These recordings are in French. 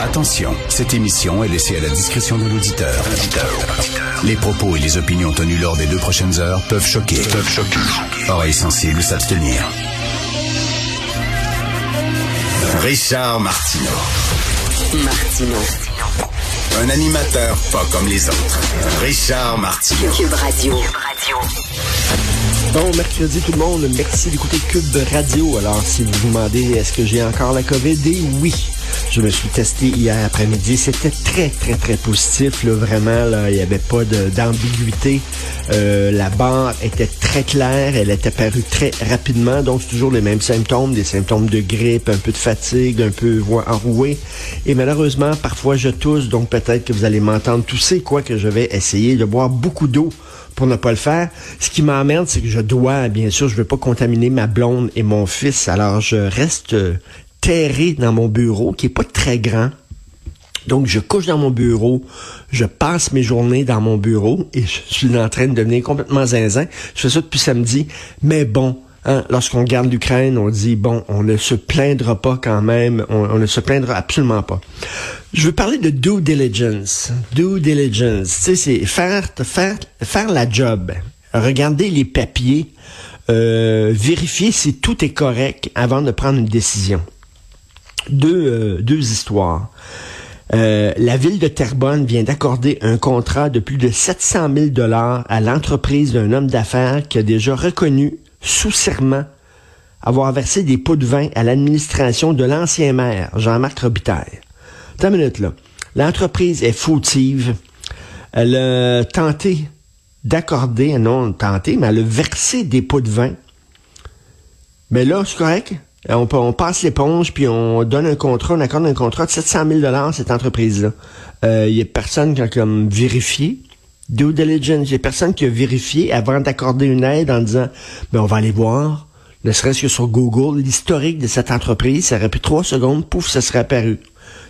Attention, cette émission est laissée à la discrétion de l'auditeur. Les propos et les opinions tenues lors des deux prochaines heures peuvent choquer. Peuvent choquer. Oreilles sensibles s'abstenir. Richard Martineau. Martino. Un animateur pas comme les autres. Richard Martineau. Cube Radio. Bon mercredi tout le monde, merci d'écouter Cube Radio. Alors si vous vous demandez est-ce que j'ai encore la COVID, et oui, je me suis testé hier après-midi. C'était très très très positif, vraiment. Il n'y avait pas d'ambiguïté. Euh, la barre était très claire, elle était apparue très rapidement. Donc c'est toujours les mêmes symptômes, des symptômes de grippe, un peu de fatigue, un peu voix enrouée. Et malheureusement, parfois je tousse, donc peut-être que vous allez m'entendre tousser, quoi que je vais essayer de boire beaucoup d'eau pour ne pas le faire. Ce qui m'emmerde, c'est que je dois, bien sûr, je veux pas contaminer ma blonde et mon fils. Alors, je reste euh, terré dans mon bureau, qui est pas très grand. Donc, je couche dans mon bureau, je passe mes journées dans mon bureau et je suis en train de devenir complètement zinzin. Je fais ça depuis samedi. Mais bon, hein, lorsqu'on garde l'Ukraine, on dit, bon, on ne se plaindra pas quand même, on, on ne se plaindra absolument pas. Je veux parler de due diligence. Due diligence, tu sais, c'est faire, faire, faire la job. Regarder les papiers, euh, vérifier si tout est correct avant de prendre une décision. Deux, euh, deux histoires. Euh, la ville de Terrebonne vient d'accorder un contrat de plus de 700 000 dollars à l'entreprise d'un homme d'affaires qui a déjà reconnu sous serment avoir versé des pots de vin à l'administration de l'ancien maire, Jean-Marc Robitaille. Attends une minute, là. L'entreprise est fautive. Elle a tenté d'accorder, non tenté, mais elle a versé des pots de vin. Mais là, c'est correct? On, peut- on passe l'éponge, puis on donne un contrat, on accorde un contrat de 700 000 à cette entreprise-là. Il y a personne qui a comme vérifié. Due diligence, il y a personne qui a vérifié avant d'accorder une aide en disant, ben on va aller voir, ne serait-ce que sur Google, l'historique de cette entreprise, ça aurait pris trois secondes, pouf, ça serait apparu.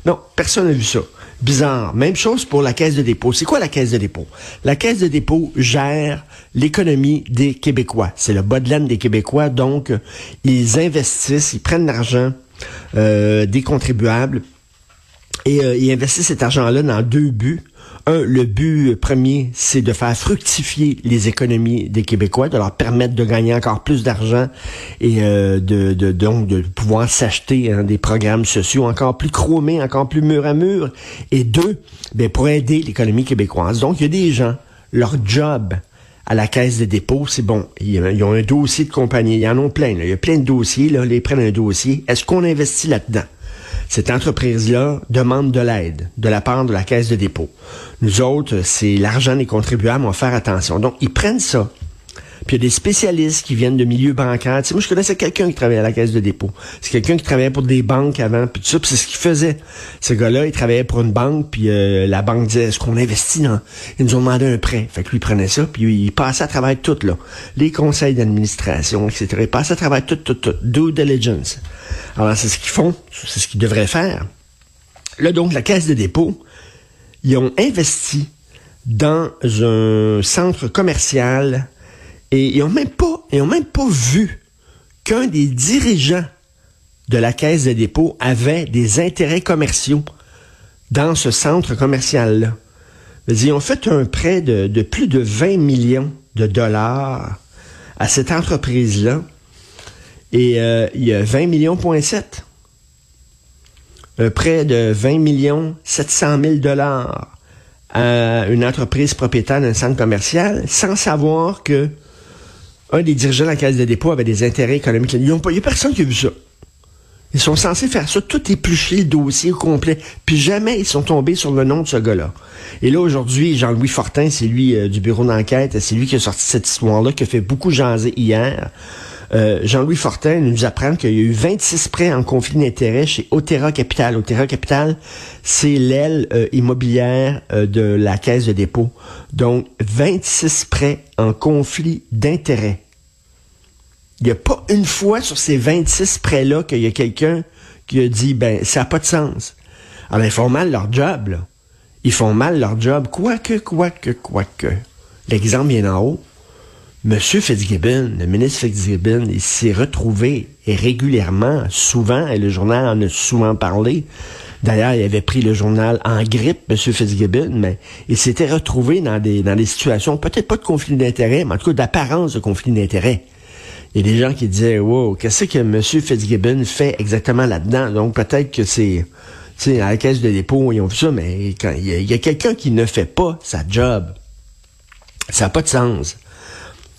Non, personne n'a vu ça. Bizarre. Même chose pour la caisse de dépôt. C'est quoi la caisse de dépôt? La caisse de dépôt gère l'économie des Québécois. C'est le bas de laine des Québécois. Donc, ils investissent, ils prennent l'argent euh, des contribuables et euh, investissent cet argent-là dans deux buts. Un, le but premier, c'est de faire fructifier les économies des Québécois, de leur permettre de gagner encore plus d'argent et euh, de, donc de pouvoir s'acheter hein, des programmes sociaux encore plus chromés, encore plus mur à mur. Et deux, ben, pour aider l'économie québécoise. Donc, il y a des gens, leur job à la caisse de dépôt, c'est bon, ils, ont un dossier de compagnie, ils en ont plein. Il y a plein de dossiers, là, ils prennent un dossier. Est-ce qu'on investit là-dedans? Cette entreprise-là demande de l'aide de la part de la caisse de dépôt. Nous autres, c'est l'argent des contribuables, on va faire attention. Donc, ils prennent ça. Puis il y a des spécialistes qui viennent de milieux bancaires. Tu sais, moi, je connaissais quelqu'un qui travaillait à la caisse de dépôt. C'est quelqu'un qui travaillait pour des banques avant, puis tout ça, puis c'est ce qu'il faisait. Ce gars-là, il travaillait pour une banque, puis euh, la banque disait, est-ce qu'on investit dans... Ils nous ont demandé un prêt. Fait que lui, il prenait ça, puis il passait à travers tout, là. Les conseils d'administration, etc. Il passait à travers tout, tout, tout. Due diligence. Alors, c'est ce qu'ils font, c'est ce qu'ils devraient faire. Là, donc, la caisse de dépôt, ils ont investi dans un centre commercial et ils ont même pas, ont même pas vu qu'un des dirigeants de la caisse de dépôt avait des intérêts commerciaux dans ce centre commercial-là. Ils ont fait un prêt de, plus de 20 millions de dollars à cette entreprise-là. Et euh, il y a 20 millions, point 7. Un prêt de 20 millions 700 000 dollars à une entreprise propriétaire d'un centre commercial sans savoir que un des dirigeants de la Caisse de dépôt avait des intérêts économiques. Il n'y a personne qui a vu ça. Ils sont censés faire ça, tout éplucher le dossier au complet. Puis jamais ils sont tombés sur le nom de ce gars-là. Et là, aujourd'hui, Jean-Louis Fortin, c'est lui euh, du bureau d'enquête, c'est lui qui a sorti cette histoire-là, qui a fait beaucoup jaser hier. Euh, Jean-Louis Fortin nous apprend qu'il y a eu 26 prêts en conflit d'intérêts chez Otera Capital. Otera Capital, c'est l'aile euh, immobilière euh, de la caisse de dépôt. Donc, 26 prêts en conflit d'intérêts. Il n'y a pas une fois sur ces 26 prêts-là qu'il y a quelqu'un qui a dit, ben, ça n'a pas de sens. Alors, ils font mal leur job, là. Ils font mal leur job, quoique, quoique, quoique. L'exemple vient en haut. Monsieur Fitzgibbon, le ministre Fitzgibbon, il s'est retrouvé et régulièrement, souvent, et le journal en a souvent parlé, D'ailleurs, il avait pris le journal en grippe, M. Fitzgibbon, mais il s'était retrouvé dans des, situations, peut-être pas de conflit d'intérêt, mais en tout cas d'apparence de conflit d'intérêt. Il y a des gens qui disaient, wow, qu'est-ce que M. Fitzgibbon fait exactement là-dedans? Donc peut-être que c'est, tu à la caisse de dépôt, ils ont vu ça, mais quand il y a, quelqu'un qui ne fait pas sa job, ça n'a pas de sens.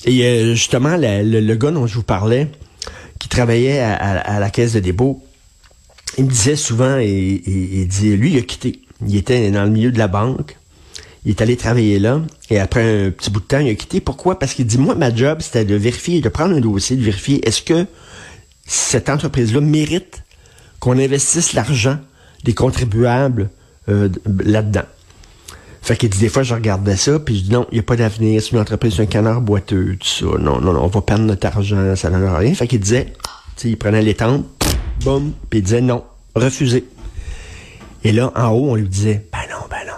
Et euh, justement, le, gars dont je vous parlais, qui travaillait à, la caisse de dépôt, il me disait souvent, et, il dit, lui, il a quitté. Il était dans le milieu de la banque. Il est allé travailler là. Et après un petit bout de temps, il a quitté. Pourquoi? Parce qu'il dit, moi, ma job, c'était de vérifier, de prendre un dossier, de vérifier, est-ce que cette entreprise-là mérite qu'on investisse l'argent des contribuables euh, là-dedans? Fait qu'il dit, des fois, je regardais ça, puis je dis, non, il n'y a pas d'avenir, c'est une entreprise, c'est un canard boiteux, tout ça. Non, non, non, on va perdre notre argent, ça n'en rien. Fait qu'il disait, tu sais, il prenait les tentes, boum, puis il disait, non, refusé. Et là, en haut, on lui disait, ben non, ben non,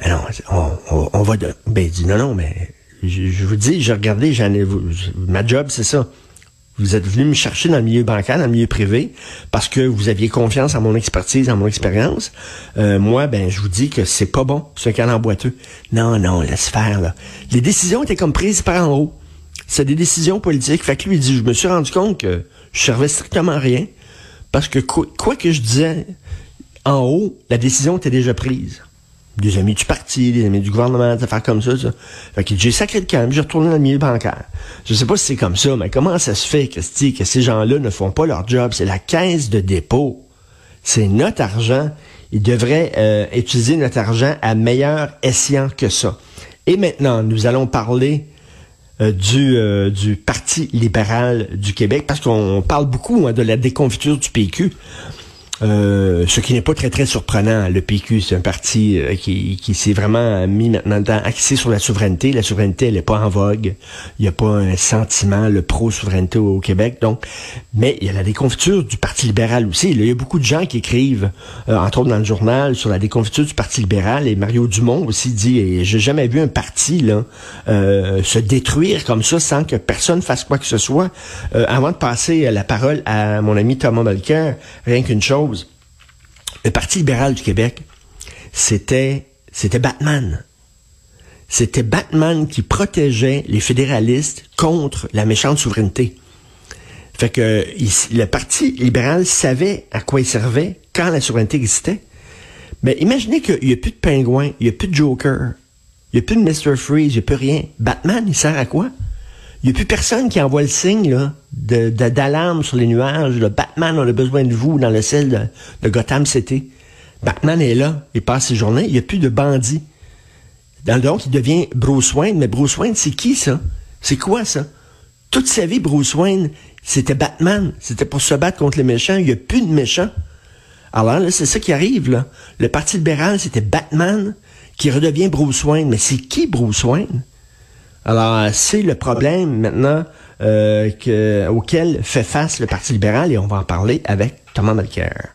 ben non, on, va de... Ben, il dit, non, non, mais je, vous dis, j'ai regardé, j'en ai, ma job, c'est ça. Vous êtes venu me chercher dans le milieu bancaire, dans le milieu privé, parce que vous aviez confiance en mon expertise, en mon expérience. Euh, moi, ben, je vous dis que c'est pas bon, un canard boiteux. Non, non, laisse faire, là. Les décisions étaient comme prises par en haut. C'est des décisions politiques. Fait que lui, il dit, je me suis rendu compte que je servais strictement rien, parce que quoi que je disais en haut, la décision était déjà prise des amis du parti, des amis du gouvernement, des affaires comme ça. ça. J'ai sacré de calme, j'ai retourné dans le milieu bancaire. Je sais pas si c'est comme ça, mais comment ça se fait que, que ces gens-là ne font pas leur job? C'est la caisse de dépôt. C'est notre argent. Ils devraient euh, utiliser notre argent à meilleur escient que ça. Et maintenant, nous allons parler euh, du, euh, du Parti libéral du Québec, parce qu'on parle beaucoup hein, de la déconfiture du PQ. Euh, ce qui n'est pas très très surprenant. Le PQ, c'est un parti euh, qui, s'est vraiment mis maintenant axé sur la souveraineté. La souveraineté, elle n'est pas en vogue. Il n'y a pas un sentiment, le pro-souveraineté au Québec. Donc, mais il y a la déconfiture du Parti libéral aussi. il y a beaucoup de gens qui écrivent, euh, entre autres dans le journal, sur la déconfiture du Parti libéral. Et Mario Dumont aussi dit, et j'ai jamais vu un parti là se détruire comme ça sans que personne fasse quoi que ce soit. avant de passer la parole à mon ami Thomas Mulcair, rien qu'une chose le Parti libéral du Québec, c'était, c'était Batman. C'était Batman qui protégeait les fédéralistes contre la méchante souveraineté. Fait que le Parti libéral savait à quoi il servait quand la souveraineté existait. Mais imaginez qu'il n'y a plus de pingouin, il n'y a plus de Joker, il n'y a plus de Mr. Freeze, il n'y a plus rien. Batman, il sert à quoi? Il n'y a plus personne qui envoie le signe d'alarme sur les nuages. Le Batman, on a besoin de vous dans le ciel de, Gotham City. Batman est là, il passe ses journées, il n'y a plus de bandits. Donc, il devient Bruce Wayne. Mais Bruce Wayne, c'est qui ça? C'est quoi ça? Toute sa vie, Bruce Wayne, c'était Batman. C'était pour se battre contre les méchants. Il n'y a plus de méchants. Alors là, c'est ça qui arrive, là. Le Parti libéral, c'était Batman qui redevient Bruce Wayne. Mais c'est qui Bruce Wayne? Alors, c'est le problème maintenant euh, auquel fait face le Parti libéral et on va en parler avec Thomas Malker.